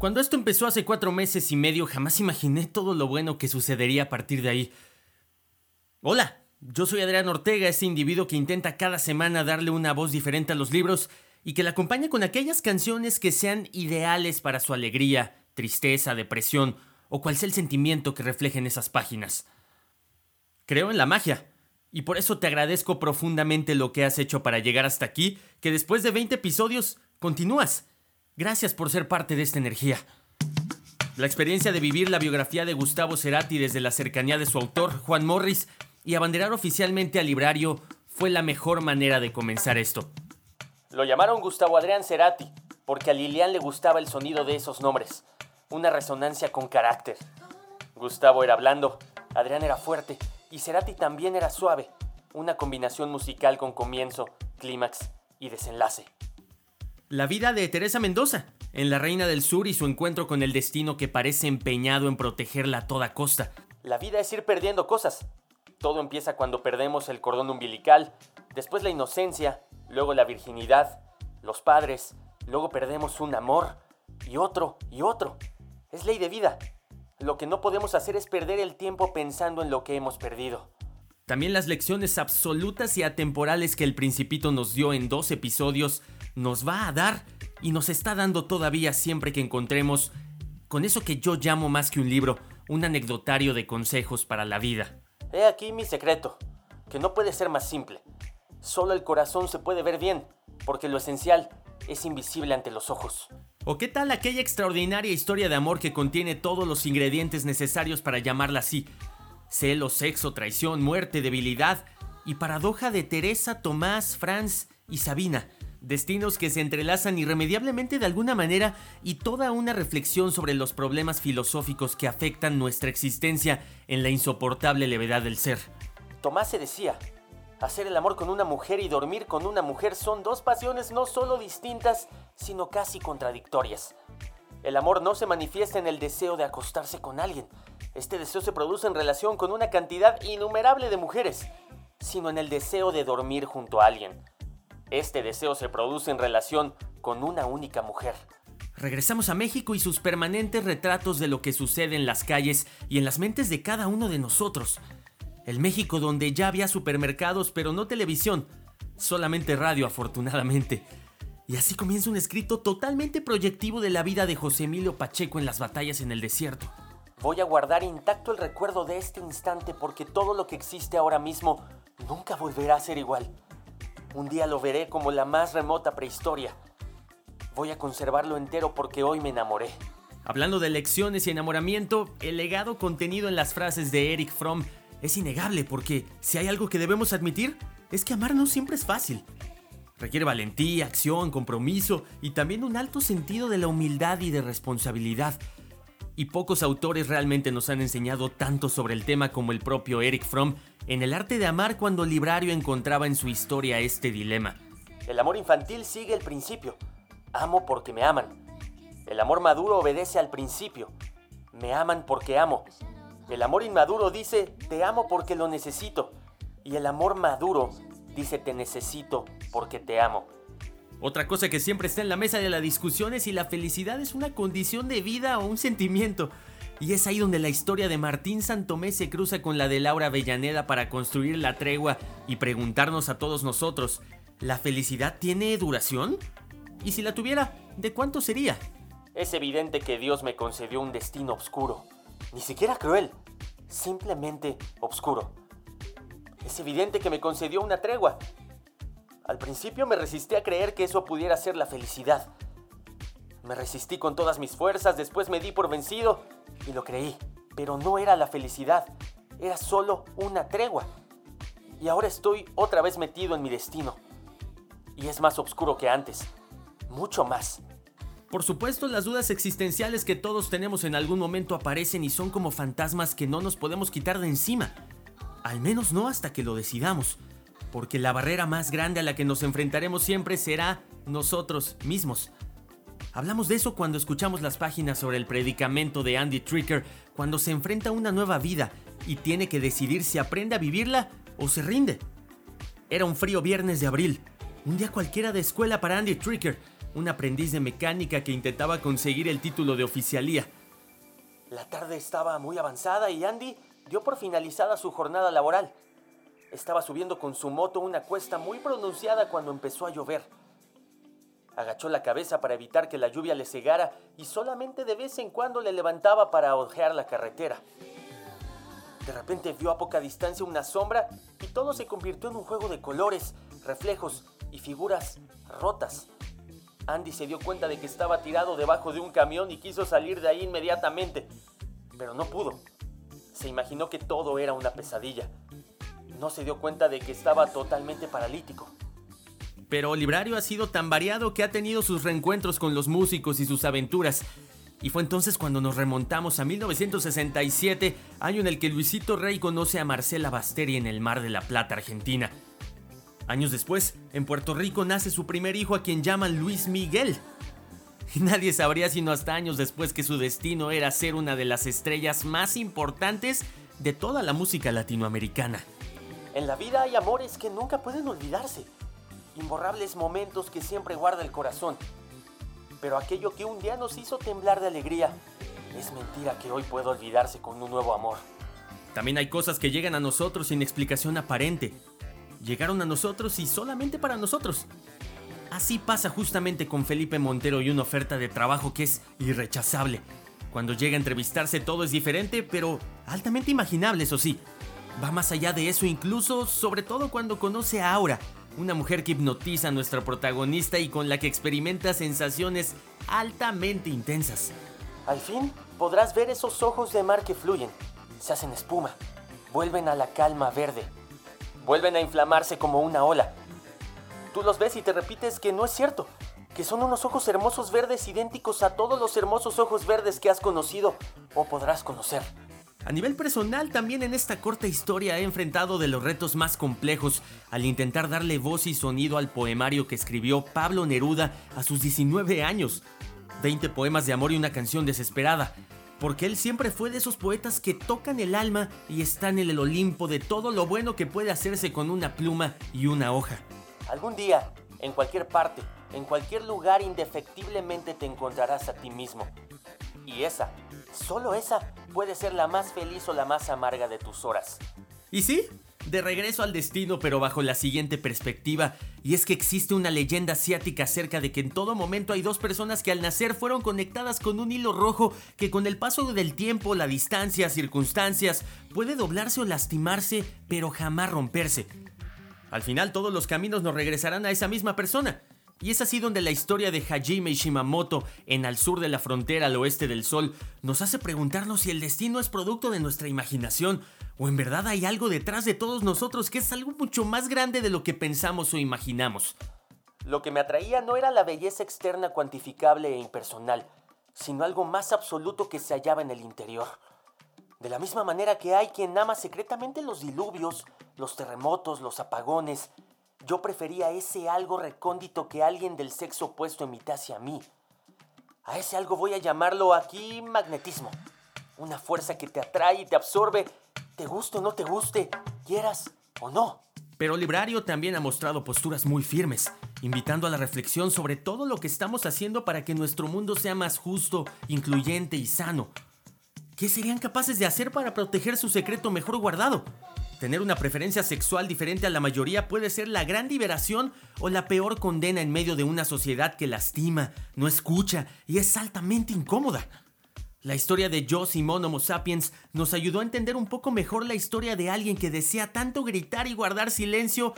Cuando esto empezó hace cuatro meses y medio, jamás imaginé todo lo bueno que sucedería a partir de ahí. Hola, yo soy Adrián Ortega, ese individuo que intenta cada semana darle una voz diferente a los libros y que la acompaña con aquellas canciones que sean ideales para su alegría, tristeza, depresión o cual sea el sentimiento que reflejen esas páginas. Creo en la magia, y por eso te agradezco profundamente lo que has hecho para llegar hasta aquí, que después de 20 episodios continúas. Gracias por ser parte de esta energía. La experiencia de vivir la biografía de Gustavo Cerati desde la cercanía de su autor, Juan Morris, y abanderar oficialmente al librario fue la mejor manera de comenzar esto. Lo llamaron Gustavo Adrián Cerati, porque a Lilian le gustaba el sonido de esos nombres, una resonancia con carácter. Gustavo era blando, Adrián era fuerte, y Cerati también era suave, una combinación musical con comienzo, clímax y desenlace. La vida de Teresa Mendoza, en La Reina del Sur y su encuentro con el destino que parece empeñado en protegerla a toda costa. La vida es ir perdiendo cosas. Todo empieza cuando perdemos el cordón umbilical, después la inocencia, luego la virginidad, los padres, luego perdemos un amor y otro y otro. Es ley de vida. Lo que no podemos hacer es perder el tiempo pensando en lo que hemos perdido. También las lecciones absolutas y atemporales que el principito nos dio en dos episodios nos va a dar y nos está dando todavía siempre que encontremos con eso que yo llamo más que un libro, un anecdotario de consejos para la vida. He aquí mi secreto, que no puede ser más simple. Solo el corazón se puede ver bien, porque lo esencial es invisible ante los ojos. ¿O qué tal aquella extraordinaria historia de amor que contiene todos los ingredientes necesarios para llamarla así? Celo, sexo, traición, muerte, debilidad y paradoja de Teresa, Tomás, Franz y Sabina destinos que se entrelazan irremediablemente de alguna manera y toda una reflexión sobre los problemas filosóficos que afectan nuestra existencia en la insoportable levedad del ser. Tomás se decía, hacer el amor con una mujer y dormir con una mujer son dos pasiones no solo distintas, sino casi contradictorias. El amor no se manifiesta en el deseo de acostarse con alguien. Este deseo se produce en relación con una cantidad innumerable de mujeres, sino en el deseo de dormir junto a alguien. Este deseo se produce en relación con una única mujer. Regresamos a México y sus permanentes retratos de lo que sucede en las calles y en las mentes de cada uno de nosotros. El México donde ya había supermercados pero no televisión, solamente radio afortunadamente. Y así comienza un escrito totalmente proyectivo de la vida de José Emilio Pacheco en las batallas en el desierto. Voy a guardar intacto el recuerdo de este instante porque todo lo que existe ahora mismo nunca volverá a ser igual. Un día lo veré como la más remota prehistoria. Voy a conservarlo entero porque hoy me enamoré. Hablando de lecciones y enamoramiento, el legado contenido en las frases de Eric Fromm es innegable porque si hay algo que debemos admitir es que amar no siempre es fácil. Requiere valentía, acción, compromiso y también un alto sentido de la humildad y de responsabilidad. Y pocos autores realmente nos han enseñado tanto sobre el tema como el propio Eric Fromm en el arte de amar cuando Librario encontraba en su historia este dilema. El amor infantil sigue el principio. Amo porque me aman. El amor maduro obedece al principio. Me aman porque amo. El amor inmaduro dice, te amo porque lo necesito. Y el amor maduro dice, te necesito porque te amo. Otra cosa que siempre está en la mesa de la discusión es si la felicidad es una condición de vida o un sentimiento. Y es ahí donde la historia de Martín Santomé se cruza con la de Laura Avellaneda para construir la tregua y preguntarnos a todos nosotros, ¿la felicidad tiene duración? Y si la tuviera, ¿de cuánto sería? Es evidente que Dios me concedió un destino oscuro, ni siquiera cruel, simplemente oscuro. Es evidente que me concedió una tregua. Al principio me resistí a creer que eso pudiera ser la felicidad. Me resistí con todas mis fuerzas, después me di por vencido y lo creí, pero no era la felicidad, era solo una tregua. Y ahora estoy otra vez metido en mi destino. Y es más oscuro que antes, mucho más. Por supuesto, las dudas existenciales que todos tenemos en algún momento aparecen y son como fantasmas que no nos podemos quitar de encima. Al menos no hasta que lo decidamos, porque la barrera más grande a la que nos enfrentaremos siempre será nosotros mismos. Hablamos de eso cuando escuchamos las páginas sobre el predicamento de Andy Tricker, cuando se enfrenta a una nueva vida y tiene que decidir si aprende a vivirla o se rinde. Era un frío viernes de abril, un día cualquiera de escuela para Andy Tricker, un aprendiz de mecánica que intentaba conseguir el título de oficialía. La tarde estaba muy avanzada y Andy dio por finalizada su jornada laboral. Estaba subiendo con su moto una cuesta muy pronunciada cuando empezó a llover. Agachó la cabeza para evitar que la lluvia le cegara y solamente de vez en cuando le levantaba para ojear la carretera. De repente vio a poca distancia una sombra y todo se convirtió en un juego de colores, reflejos y figuras rotas. Andy se dio cuenta de que estaba tirado debajo de un camión y quiso salir de ahí inmediatamente, pero no pudo. Se imaginó que todo era una pesadilla. No se dio cuenta de que estaba totalmente paralítico. Pero Librario ha sido tan variado que ha tenido sus reencuentros con los músicos y sus aventuras. Y fue entonces cuando nos remontamos a 1967, año en el que Luisito Rey conoce a Marcela Basteri en el Mar de la Plata, Argentina. Años después, en Puerto Rico nace su primer hijo a quien llaman Luis Miguel. Y nadie sabría sino hasta años después que su destino era ser una de las estrellas más importantes de toda la música latinoamericana. En la vida hay amores que nunca pueden olvidarse, imborrables momentos que siempre guarda el corazón. Pero aquello que un día nos hizo temblar de alegría, es mentira que hoy pueda olvidarse con un nuevo amor. También hay cosas que llegan a nosotros sin explicación aparente, llegaron a nosotros y solamente para nosotros. Así pasa justamente con Felipe Montero y una oferta de trabajo que es irrechazable. Cuando llega a entrevistarse todo es diferente, pero altamente imaginable, eso sí. Va más allá de eso incluso, sobre todo cuando conoce a Aura, una mujer que hipnotiza a nuestra protagonista y con la que experimenta sensaciones altamente intensas. Al fin podrás ver esos ojos de mar que fluyen, se hacen espuma, vuelven a la calma verde vuelven a inflamarse como una ola. Tú los ves y te repites que no es cierto, que son unos ojos hermosos verdes idénticos a todos los hermosos ojos verdes que has conocido o podrás conocer. A nivel personal, también en esta corta historia he enfrentado de los retos más complejos al intentar darle voz y sonido al poemario que escribió Pablo Neruda a sus 19 años. 20 poemas de amor y una canción desesperada, porque él siempre fue de esos poetas que tocan el alma y están en el Olimpo de todo lo bueno que puede hacerse con una pluma y una hoja. Algún día, en cualquier parte, en cualquier lugar, indefectiblemente te encontrarás a ti mismo. Y esa, solo esa, puede ser la más feliz o la más amarga de tus horas. ¿Y sí? De regreso al destino, pero bajo la siguiente perspectiva, y es que existe una leyenda asiática acerca de que en todo momento hay dos personas que al nacer fueron conectadas con un hilo rojo que con el paso del tiempo, la distancia, circunstancias, puede doblarse o lastimarse, pero jamás romperse. Al final todos los caminos nos regresarán a esa misma persona. Y es así donde la historia de Hajime Shimamoto, en al sur de la frontera al oeste del sol, nos hace preguntarnos si el destino es producto de nuestra imaginación o en verdad hay algo detrás de todos nosotros que es algo mucho más grande de lo que pensamos o imaginamos. Lo que me atraía no era la belleza externa cuantificable e impersonal, sino algo más absoluto que se hallaba en el interior. De la misma manera que hay quien ama secretamente los diluvios, los terremotos, los apagones, yo prefería ese algo recóndito que alguien del sexo opuesto imitase a mí. A ese algo voy a llamarlo aquí magnetismo. Una fuerza que te atrae y te absorbe, te guste o no te guste, quieras o no. Pero Librario también ha mostrado posturas muy firmes, invitando a la reflexión sobre todo lo que estamos haciendo para que nuestro mundo sea más justo, incluyente y sano. ¿Qué serían capaces de hacer para proteger su secreto mejor guardado? Tener una preferencia sexual diferente a la mayoría puede ser la gran liberación o la peor condena en medio de una sociedad que lastima, no escucha y es altamente incómoda. La historia de Joe Simon Homo sapiens nos ayudó a entender un poco mejor la historia de alguien que desea tanto gritar y guardar silencio,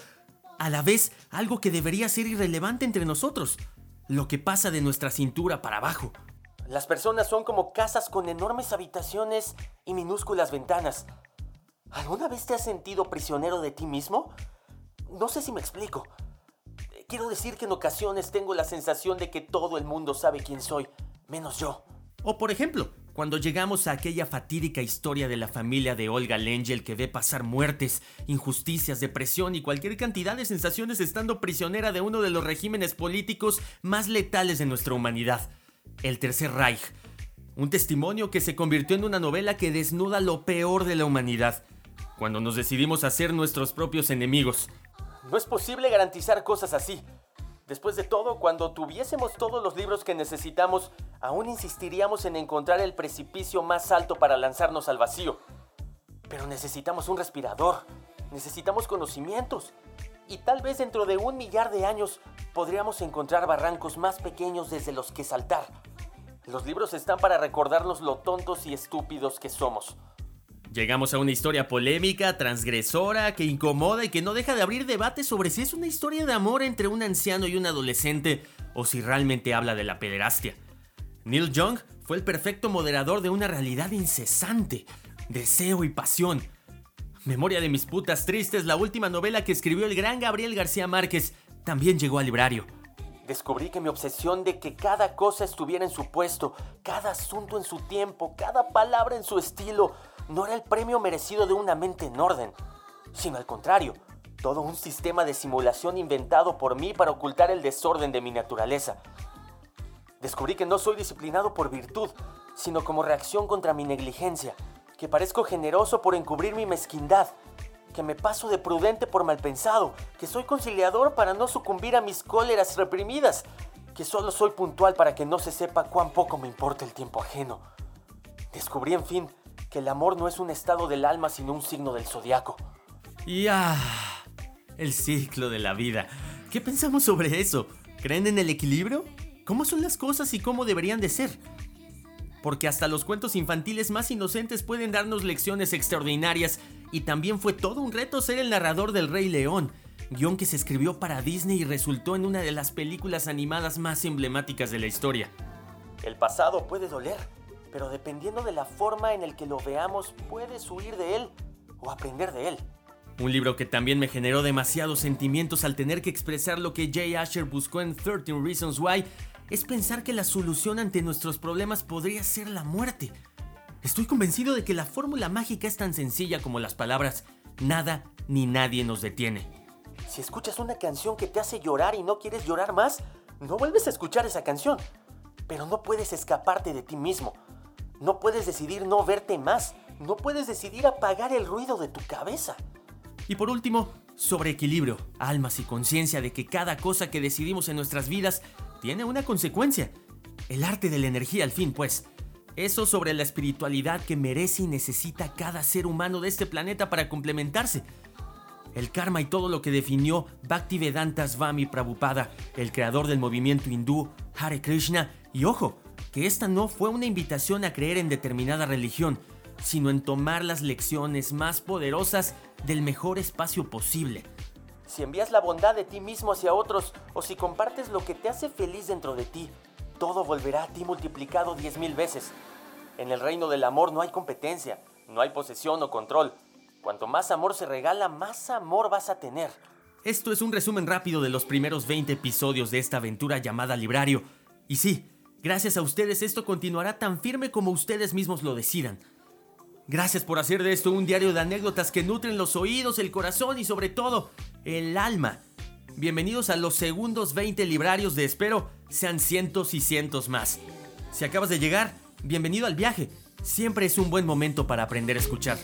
a la vez algo que debería ser irrelevante entre nosotros, lo que pasa de nuestra cintura para abajo. Las personas son como casas con enormes habitaciones y minúsculas ventanas. ¿Alguna vez te has sentido prisionero de ti mismo? No sé si me explico. Quiero decir que en ocasiones tengo la sensación de que todo el mundo sabe quién soy, menos yo. O por ejemplo, cuando llegamos a aquella fatídica historia de la familia de Olga Lengel que ve pasar muertes, injusticias, depresión y cualquier cantidad de sensaciones estando prisionera de uno de los regímenes políticos más letales de nuestra humanidad, el Tercer Reich. Un testimonio que se convirtió en una novela que desnuda lo peor de la humanidad cuando nos decidimos a ser nuestros propios enemigos. No es posible garantizar cosas así. Después de todo, cuando tuviésemos todos los libros que necesitamos, aún insistiríamos en encontrar el precipicio más alto para lanzarnos al vacío. Pero necesitamos un respirador, necesitamos conocimientos, y tal vez dentro de un millar de años podríamos encontrar barrancos más pequeños desde los que saltar. Los libros están para recordarnos lo tontos y estúpidos que somos. Llegamos a una historia polémica, transgresora, que incomoda y que no deja de abrir debate sobre si es una historia de amor entre un anciano y un adolescente o si realmente habla de la pederastia. Neil Young fue el perfecto moderador de una realidad incesante, deseo y pasión. Memoria de mis putas tristes, la última novela que escribió el gran Gabriel García Márquez, también llegó al librario. Descubrí que mi obsesión de que cada cosa estuviera en su puesto, cada asunto en su tiempo, cada palabra en su estilo, no era el premio merecido de una mente en orden, sino al contrario, todo un sistema de simulación inventado por mí para ocultar el desorden de mi naturaleza. Descubrí que no soy disciplinado por virtud, sino como reacción contra mi negligencia, que parezco generoso por encubrir mi mezquindad, que me paso de prudente por malpensado, que soy conciliador para no sucumbir a mis cóleras reprimidas, que solo soy puntual para que no se sepa cuán poco me importa el tiempo ajeno. Descubrí, en fin, que el amor no es un estado del alma, sino un signo del zodiaco. Y ah, el ciclo de la vida. ¿Qué pensamos sobre eso? ¿Creen en el equilibrio? ¿Cómo son las cosas y cómo deberían de ser? Porque hasta los cuentos infantiles más inocentes pueden darnos lecciones extraordinarias y también fue todo un reto ser el narrador del Rey León, guion que se escribió para Disney y resultó en una de las películas animadas más emblemáticas de la historia. El pasado puede doler, pero dependiendo de la forma en el que lo veamos, puedes huir de él o aprender de él. Un libro que también me generó demasiados sentimientos al tener que expresar lo que Jay Asher buscó en 13 Reasons Why es pensar que la solución ante nuestros problemas podría ser la muerte. Estoy convencido de que la fórmula mágica es tan sencilla como las palabras nada ni nadie nos detiene. Si escuchas una canción que te hace llorar y no quieres llorar más, no vuelves a escuchar esa canción. Pero no puedes escaparte de ti mismo. No puedes decidir no verte más. No puedes decidir apagar el ruido de tu cabeza. Y por último, sobre equilibrio, almas y conciencia de que cada cosa que decidimos en nuestras vidas tiene una consecuencia. El arte de la energía, al fin, pues. Eso sobre la espiritualidad que merece y necesita cada ser humano de este planeta para complementarse. El karma y todo lo que definió Bhaktivedanta Swami Prabhupada, el creador del movimiento hindú Hare Krishna, y ojo, que esta no fue una invitación a creer en determinada religión, sino en tomar las lecciones más poderosas del mejor espacio posible. Si envías la bondad de ti mismo hacia otros o si compartes lo que te hace feliz dentro de ti, todo volverá a ti multiplicado diez mil veces. En el reino del amor no hay competencia, no hay posesión o control. Cuanto más amor se regala, más amor vas a tener. Esto es un resumen rápido de los primeros 20 episodios de esta aventura llamada Librario. Y sí, gracias a ustedes esto continuará tan firme como ustedes mismos lo decidan. Gracias por hacer de esto un diario de anécdotas que nutren los oídos, el corazón y sobre todo el alma. Bienvenidos a los segundos 20 librarios de Espero sean cientos y cientos más. Si acabas de llegar, bienvenido al viaje. Siempre es un buen momento para aprender a escuchar.